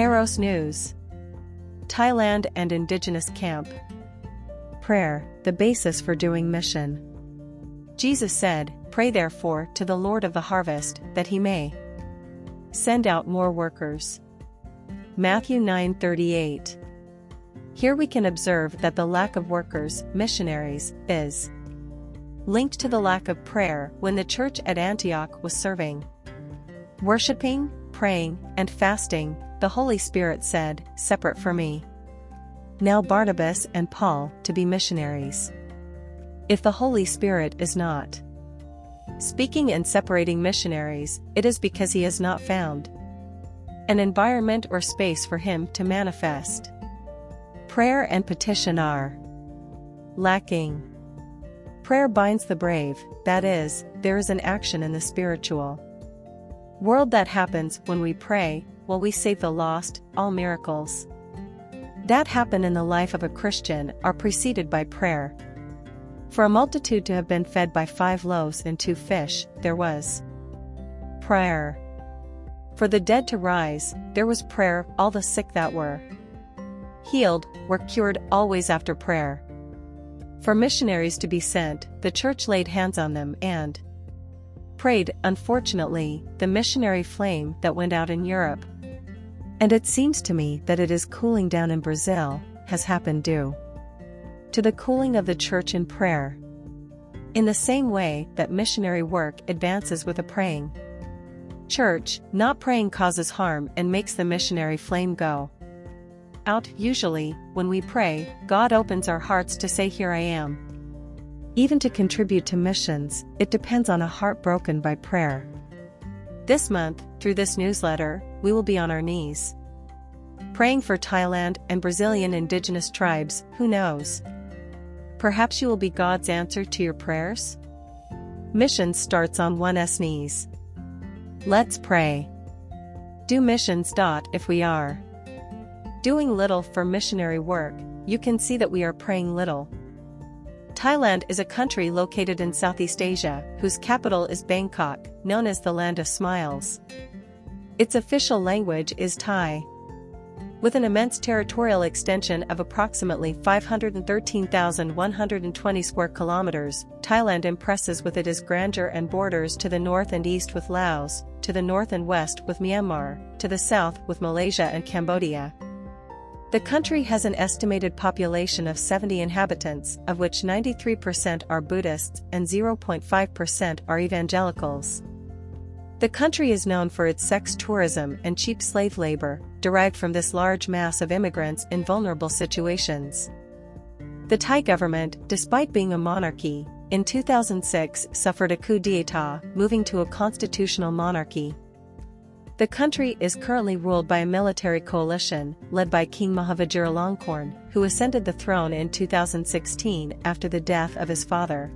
Kairos News Thailand and Indigenous Camp Prayer, the basis for doing mission. Jesus said, Pray therefore to the Lord of the harvest, that he may send out more workers. Matthew 9:38. Here we can observe that the lack of workers, missionaries, is linked to the lack of prayer when the church at Antioch was serving. Worshipping, praying, and fasting, the Holy Spirit said, Separate for me. Now Barnabas and Paul to be missionaries. If the Holy Spirit is not speaking and separating missionaries, it is because he has not found an environment or space for him to manifest. Prayer and petition are lacking. Prayer binds the brave, that is, there is an action in the spiritual world that happens when we pray, while we save the lost, all miracles that happen in the life of a Christian are preceded by prayer. For a multitude to have been fed by five loaves and two fish, there was prayer. For the dead to rise, there was prayer, all the sick that were healed were cured always after prayer. For missionaries to be sent, the church laid hands on them and prayed. Unfortunately, the missionary flame that went out in Europe, and it seems to me that it is cooling down in Brazil, has happened due to the cooling of the church in prayer. In the same way that missionary work advances with a praying church, not praying causes harm and makes the missionary flame go out. Usually, when we pray, God opens our hearts to say, Here I am. Even to contribute to missions, it depends on a heart broken by prayer. This month, through this newsletter, we will be on our knees. Praying for Thailand and Brazilian indigenous tribes, who knows? Perhaps you will be God's answer to your prayers? Mission starts on one's knees. Let's pray. Do missions. If we are doing little for missionary work, you can see that we are praying little. Thailand is a country located in Southeast Asia, whose capital is Bangkok, known as the Land of Smiles. Its official language is Thai. With an immense territorial extension of approximately 513,120 square kilometers, Thailand impresses with its grandeur and borders to the north and east with Laos, to the north and west with Myanmar, to the south with Malaysia and Cambodia. The country has an estimated population of 70 inhabitants, of which 93% are Buddhists and 0.5% are evangelicals. The country is known for its sex tourism and cheap slave labor, derived from this large mass of immigrants in vulnerable situations. The Thai government, despite being a monarchy, in 2006 suffered a coup d'etat, moving to a constitutional monarchy. The country is currently ruled by a military coalition, led by King Mahavajiralongkorn, who ascended the throne in 2016 after the death of his father.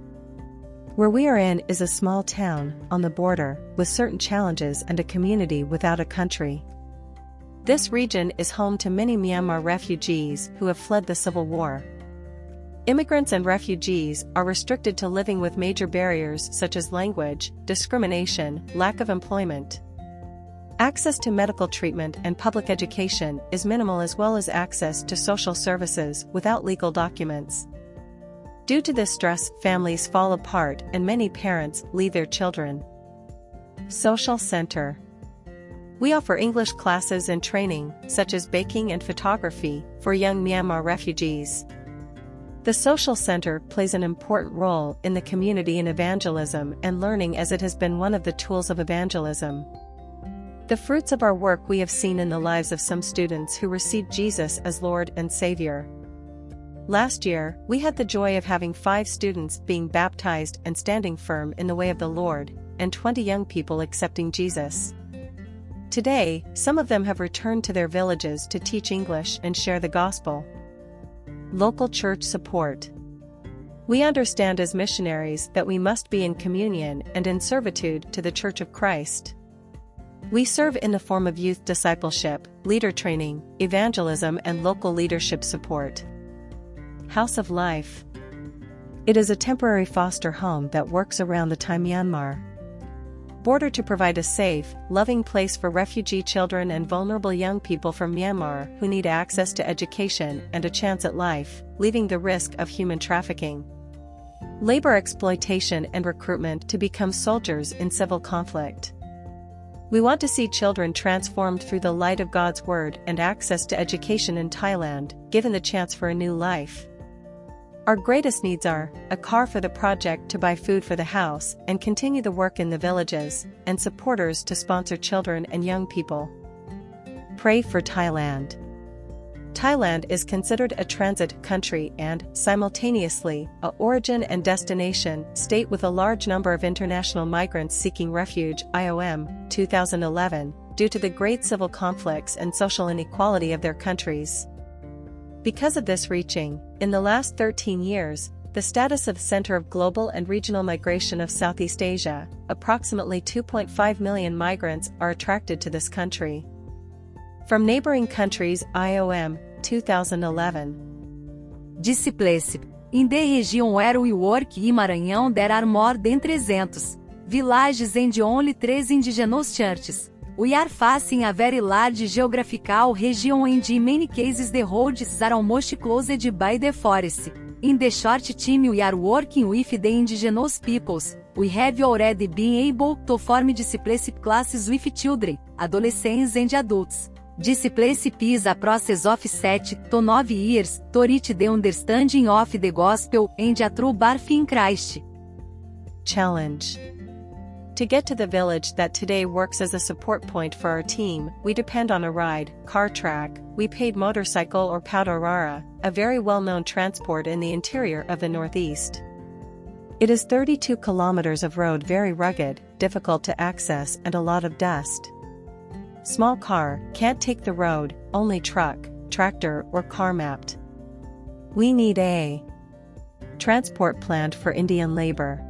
Where we are in is a small town, on the border, with certain challenges and a community without a country. This region is home to many Myanmar refugees who have fled the civil war. Immigrants and refugees are restricted to living with major barriers such as language, discrimination, lack of employment. Access to medical treatment and public education is minimal as well as access to social services without legal documents. Due to this stress, families fall apart and many parents leave their children. Social Center We offer English classes and training, such as baking and photography, for young Myanmar refugees. The Social Center plays an important role in the community in evangelism and learning as it has been one of the tools of evangelism. The fruits of our work we have seen in the lives of some students who received Jesus as Lord and Savior. Last year, we had the joy of having five students being baptized and standing firm in the way of the Lord, and 20 young people accepting Jesus. Today, some of them have returned to their villages to teach English and share the gospel. Local church support. We understand as missionaries that we must be in communion and in servitude to the Church of Christ. We serve in the form of youth discipleship, leader training, evangelism, and local leadership support. House of Life. It is a temporary foster home that works around the time Myanmar. border to provide a safe, loving place for refugee children and vulnerable young people from Myanmar who need access to education and a chance at life, leaving the risk of human trafficking. Labor exploitation and recruitment to become soldiers in civil conflict. We want to see children transformed through the light of God's Word and access to education in Thailand, given the chance for a new life. Our greatest needs are a car for the project to buy food for the house and continue the work in the villages, and supporters to sponsor children and young people. Pray for Thailand. Thailand is considered a transit country and, simultaneously, a origin and destination state with a large number of international migrants seeking refuge IOM 2011 due to the great civil conflicts and social inequality of their countries. Because of this reaching, in the last 13 years, the status of center of global and regional migration of Southeast Asia, approximately 2.5 million migrants are attracted to this country. From neighboring countries IOM, 2011. Disciplece. In the region where we work in Maranhão there are more than 300 villages and only 3 indigenous churches. We are facing a very large geographical region and in many cases the roads are almost closed by the forest. In the short time we are working with the indigenous peoples, we have already been able to form discipleship classes with children, adolescents and adults. Discipleship is a process of set to 9 years to reach the understanding of the gospel and a true birth in Christ. Challenge to get to the village that today works as a support point for our team, we depend on a ride, car track, we paid motorcycle or pau-de-arara, a very well-known transport in the interior of the Northeast. It is 32 kilometers of road very rugged, difficult to access and a lot of dust. Small car, can't take the road, only truck, tractor or car mapped. We need a transport plant for Indian labor.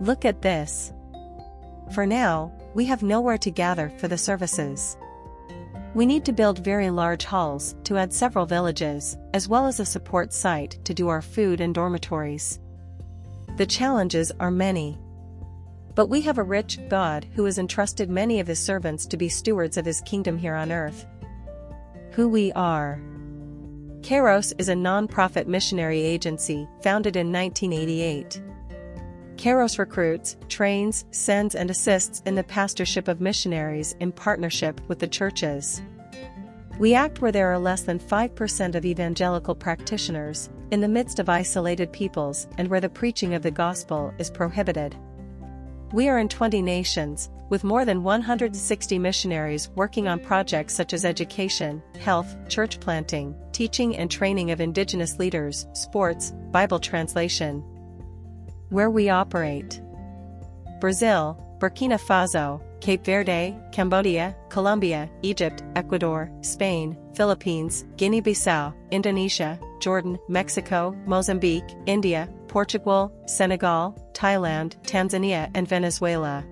Look at this. For now, we have nowhere to gather for the services. We need to build very large halls to add several villages, as well as a support site to do our food and dormitories. The challenges are many. But we have a rich God who has entrusted many of his servants to be stewards of his kingdom here on earth. Who we are. Kairos is a non-profit missionary agency founded in 1988. Kairos recruits, trains, sends and assists in the pastorship of missionaries in partnership with the churches. We act where there are less than 5% of evangelical practitioners, in the midst of isolated peoples and where the preaching of the gospel is prohibited. We are in 20 nations, with more than 160 missionaries working on projects such as education, health, church planting, teaching and training of indigenous leaders, sports, Bible translation, where we operate. Brazil, Burkina Faso, Cape Verde, Cambodia, Colombia, Egypt, Ecuador, Spain, Philippines, Guinea-Bissau, Indonesia, Jordan, Mexico, Mozambique, India, Portugal, Senegal, Thailand, Tanzania and Venezuela.